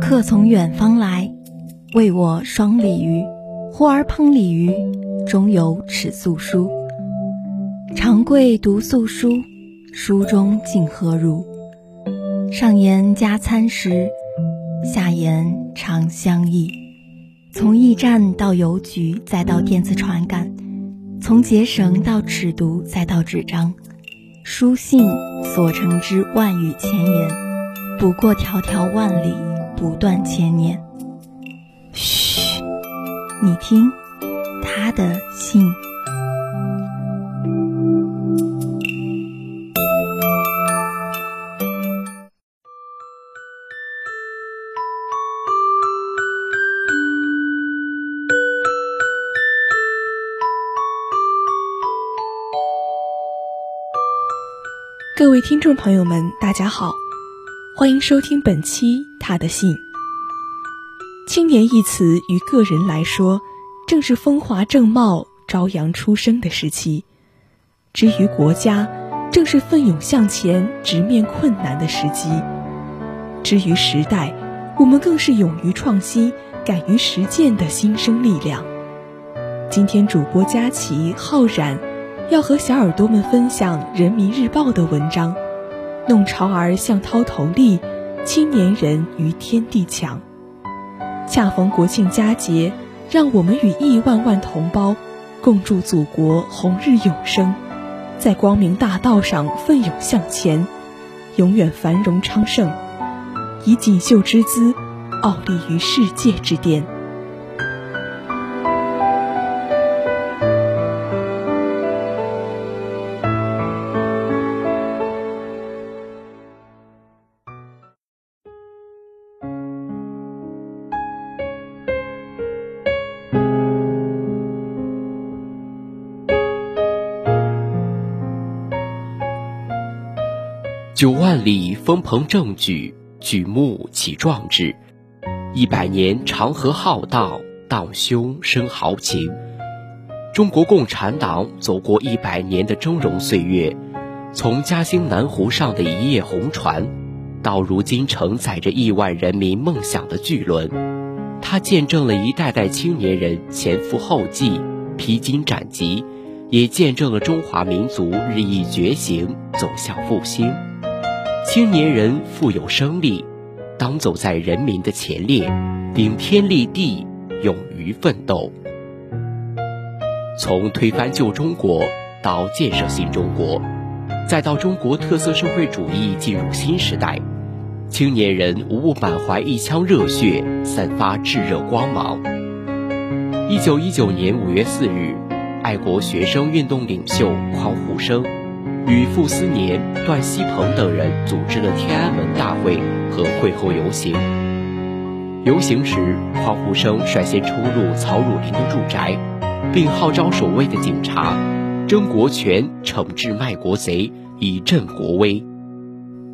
客从远方来，为我双鲤鱼。忽而烹鲤鱼，中有尺素书。长贵读素书，书中竟何如？上言加餐食，下言长相忆。从驿站到邮局，再到电子传感；从结绳到尺牍，再到纸张。书信所成之万语千言，不过迢迢万里，不断千年。嘘，你听，他的信。各位听众朋友们，大家好，欢迎收听本期《他的信》。青年一词于个人来说，正是风华正茂、朝阳初升的时期；之于国家，正是奋勇向前、直面困难的时机；之于时代，我们更是勇于创新、敢于实践的新生力量。今天，主播佳琪、浩然。要和小耳朵们分享《人民日报》的文章，《弄潮儿向涛头立，青年人与天地强》。恰逢国庆佳节，让我们与亿万万同胞共祝祖国红日永生，在光明大道上奋勇向前，永远繁荣昌盛，以锦绣之姿，傲立于世界之巅。九万里风鹏正举，举目起壮志；一百年长河浩荡，荡胸生豪情。中国共产党走过一百年的峥嵘岁月，从嘉兴南湖上的一叶红船，到如今承载着亿万人民梦想的巨轮，它见证了一代代青年人前赴后继、披荆斩棘，也见证了中华民族日益觉醒，走向复兴。青年人富有生力，当走在人民的前列，顶天立地，勇于奋斗。从推翻旧中国到建设新中国，再到中国特色社会主义进入新时代，青年人无不满怀一腔热血，散发炙热光芒。一九一九年五月四日，爱国学生运动领袖匡互生。与傅斯年、段锡朋等人组织了天安门大会和会后游行。游行时，匡互生率先冲入曹汝霖的住宅，并号召守卫的警察争国权、惩治卖国贼，以振国威。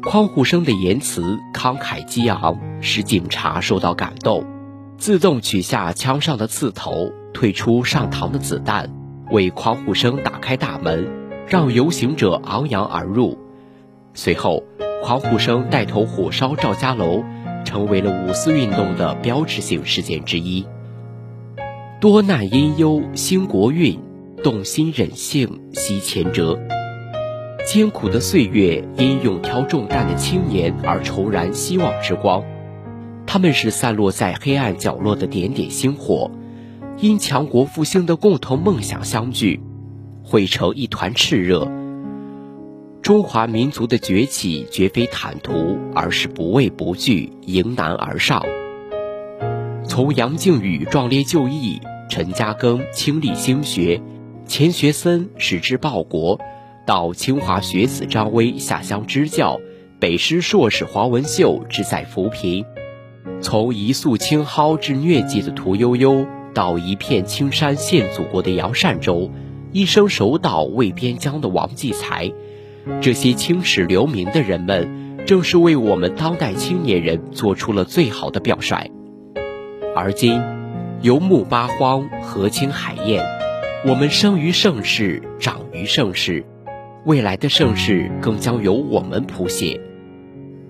匡互生的言辞慷慨激昂，使警察受到感动，自动取下枪上的刺头，退出上膛的子弹，为匡互生打开大门。让游行者昂扬而入，随后，匡互生带头火烧赵家楼，成为了五四运动的标志性事件之一。多难因忧兴国运，动心忍性惜前辙。艰苦的岁月因勇挑重担的青年而重燃希望之光，他们是散落在黑暗角落的点点星火，因强国复兴的共同梦想相聚。汇成一团炽热。中华民族的崛起绝非坦途，而是不畏不惧，迎难而上。从杨靖宇壮烈就义，陈嘉庚倾力兴学，钱学森矢志报国，到清华学子张威下乡支教，北师硕士黄文秀志在扶贫；从一粟青蒿至疟疾的屠呦呦，到一片青山献祖国的杨善洲。一生守岛为边疆的王继才，这些青史留名的人们，正是为我们当代青年人做出了最好的表率。而今，游牧八荒，河清海晏，我们生于盛世，长于盛世，未来的盛世更将由我们谱写。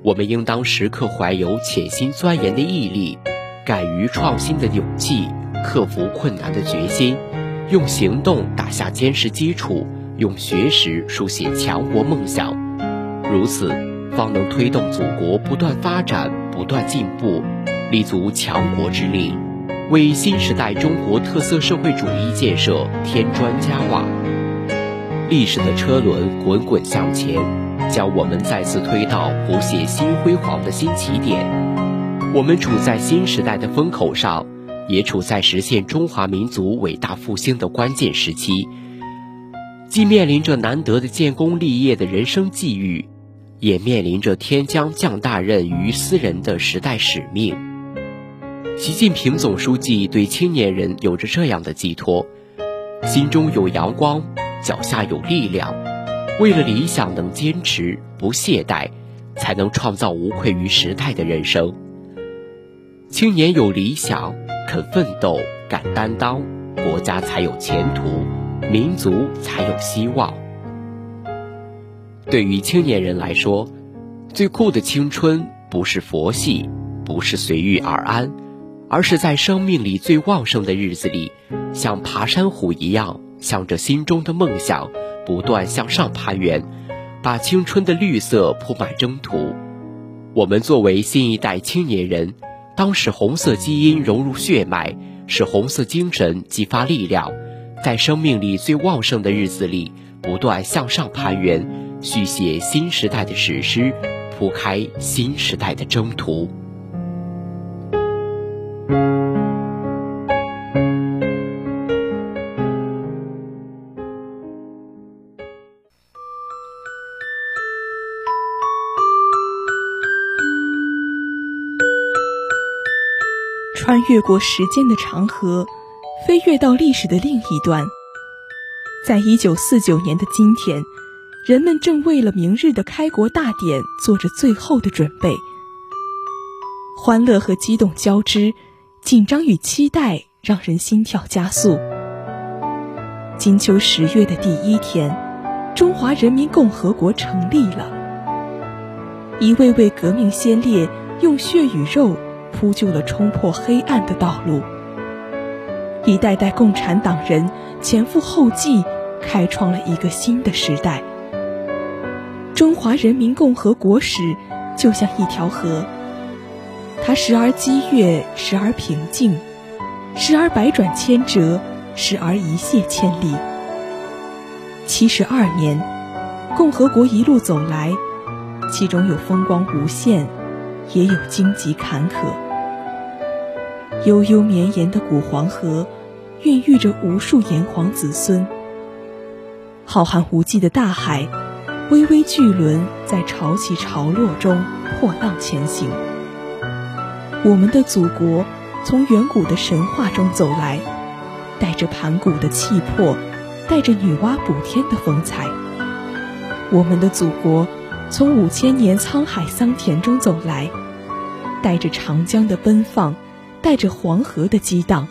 我们应当时刻怀有潜心钻研的毅力，敢于创新的勇气，克服困难的决心，用行动打下坚实基础，用学识书写强国梦想。如此，方能推动祖国不断发展、不断进步，立足强国之力，为新时代中国特色社会主义建设添砖加瓦。历史的车轮滚滚向前，将我们再次推到谱写新辉煌的新起点。我们处在新时代的风口上，也处在实现中华民族伟大复兴的关键时期。既面临着难得的建功立业的人生际遇，也面临着天将降大任于斯人的时代使命。习近平总书记对青年人有着这样的寄托：心中有阳光。脚下有力量，为了理想能坚持不懈怠，才能创造无愧于时代的人生。青年有理想，肯奋斗，敢担当，国家才有前途，民族才有希望。对于青年人来说，最酷的青春不是佛系，不是随遇而安，而是在生命里最旺盛的日子里，像爬山虎一样。向着心中的梦想不断向上攀援，把青春的绿色铺满征途。我们作为新一代青年人，当使红色基因融入血脉，使红色精神激发力量，在生命力最旺盛的日子里不断向上攀援，续写新时代的史诗，铺开新时代的征途。穿越过时间的长河，飞跃到历史的另一端。在一九四九年的今天，人们正为了明日的开国大典做着最后的准备。欢乐和激动交织，紧张与期待让人心跳加速。金秋十月的第一天，中华人民共和国成立了。一位位革命先烈用血与肉。铺就了冲破黑暗的道路，一代代共产党人前赴后继，开创了一个新的时代。中华人民共和国史就像一条河，它时而激越，时而平静，时而百转千折，时而一泻千里。七十二年，共和国一路走来，其中有风光无限，也有荆棘坎坷。悠悠绵延的古黄河，孕育着无数炎黄子孙。浩瀚无际的大海，巍巍巨轮在潮起潮落中破浪前行。我们的祖国从远古的神话中走来，带着盘古的气魄，带着女娲补天的风采。我们的祖国从五千年沧海桑田中走来，带着长江的奔放。带着黄河的激荡，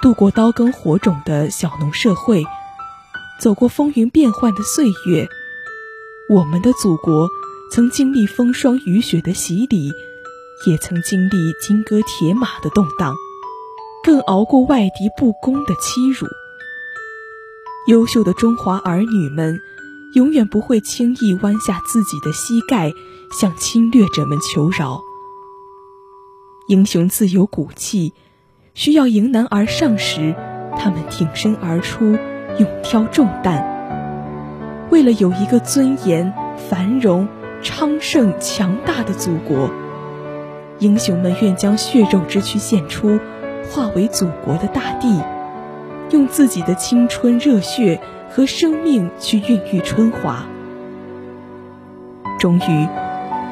度过刀耕火种的小农社会，走过风云变幻的岁月。我们的祖国曾经历风霜雨雪的洗礼，也曾经历金戈铁马的动荡，更熬过外敌不公的欺辱。优秀的中华儿女们，永远不会轻易弯下自己的膝盖，向侵略者们求饶。英雄自有骨气，需要迎难而上时，他们挺身而出，勇挑重担。为了有一个尊严、繁荣、昌盛、强大的祖国，英雄们愿将血肉之躯献出，化为祖国的大地，用自己的青春热血和生命去孕育春华。终于。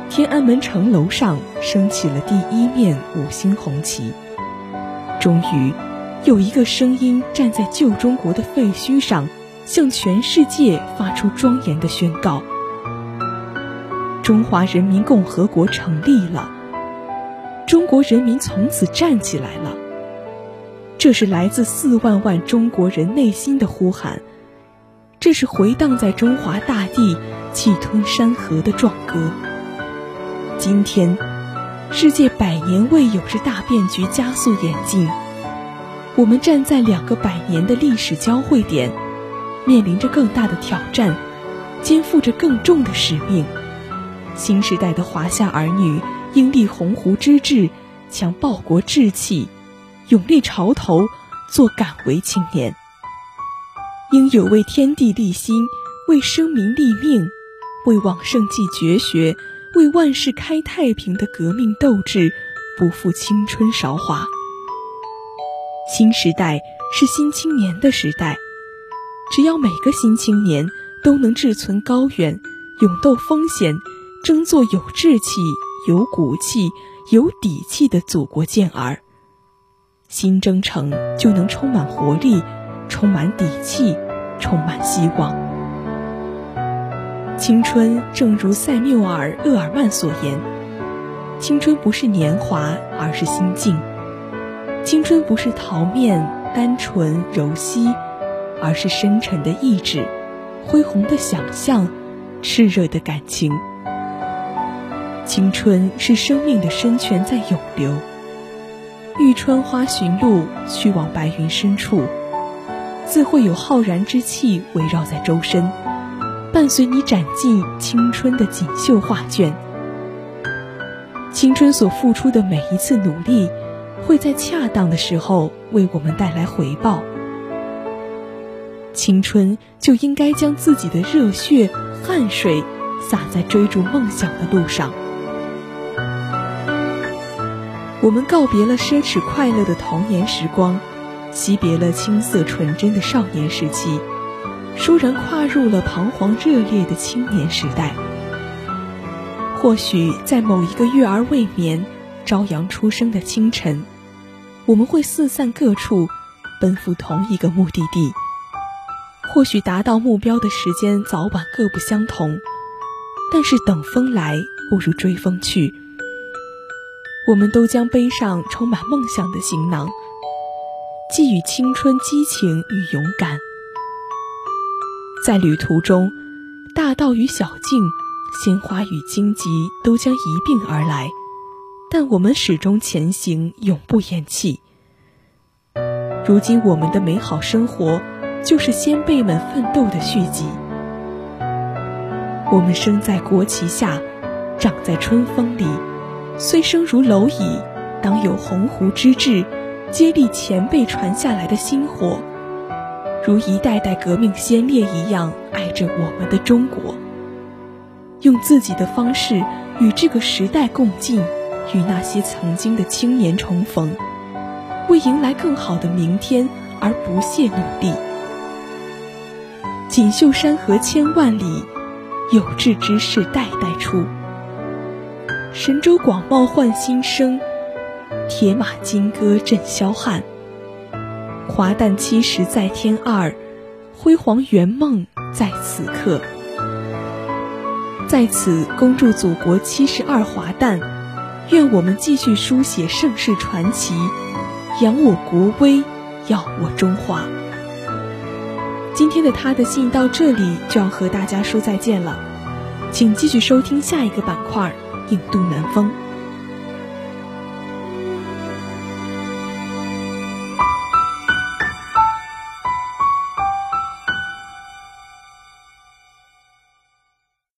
天安门城楼上升起了第一面五星红旗。终于，有一个声音站在旧中国的废墟上，向全世界发出庄严的宣告：中华人民共和国成立了，中国人民从此站起来了。这是来自四万万中国人内心的呼喊。这是回荡在中华大地、气吞山河的壮歌。今天，世界百年未有之大变局加速演进，我们站在两个百年的历史交汇点，面临着更大的挑战，肩负着更重的使命。新时代的华夏儿女应立鸿鹄之志，强报国志气，勇立潮头，做敢为青年。应有为天地立心，为生民立命，为往圣继绝学，为万世开太平的革命斗志，不负青春韶华。新时代是新青年的时代，只要每个新青年都能志存高远，勇斗风险。争做有志气、有骨气、有底气的祖国健儿，新征程就能充满活力、充满底气、充满希望。青春正如塞缪尔·厄尔曼所言：“青春不是年华，而是心境；青春不是桃面、单纯、柔细，而是深沉的意志、恢宏的想象、炽热的感情。”青春是生命的深泉在涌流，遇春花寻路，去往白云深处，自会有浩然之气围绕在周身，伴随你展尽青春的锦绣画卷。青春所付出的每一次努力，会在恰当的时候为我们带来回报。青春就应该将自己的热血、汗水洒在追逐梦想的路上。我们告别了奢侈快乐的童年时光，惜别了青涩纯真的少年时期，倏然跨入了彷徨热烈的青年时代。或许在某一个月儿未眠、朝阳初升的清晨，我们会四散各处，奔赴同一个目的地。或许达到目标的时间早晚各不相同，但是等风来不如追风去。我们都将背上充满梦想的行囊，寄予青春激情与勇敢。在旅途中，大道与小径，鲜花与荆棘都将一并而来，但我们始终前行，永不言弃。如今，我们的美好生活，就是先辈们奋斗的续集。我们生在国旗下，长在春风里。虽生如蝼蚁，当有鸿鹄之志，接力前辈传下来的薪火，如一代代革命先烈一样爱着我们的中国，用自己的方式与这个时代共进，与那些曾经的青年重逢，为迎来更好的明天而不懈努力。锦绣山河千万里，有志之士代代出。神州广袤换新生，铁马金戈震霄汉。华诞七十在天二，辉煌圆梦在此刻。在此恭祝祖国七十二华诞，愿我们继续书写盛世传奇，扬我国威，耀我中华。今天的他的信到这里就要和大家说再见了，请继续收听下一个板块。印度南风。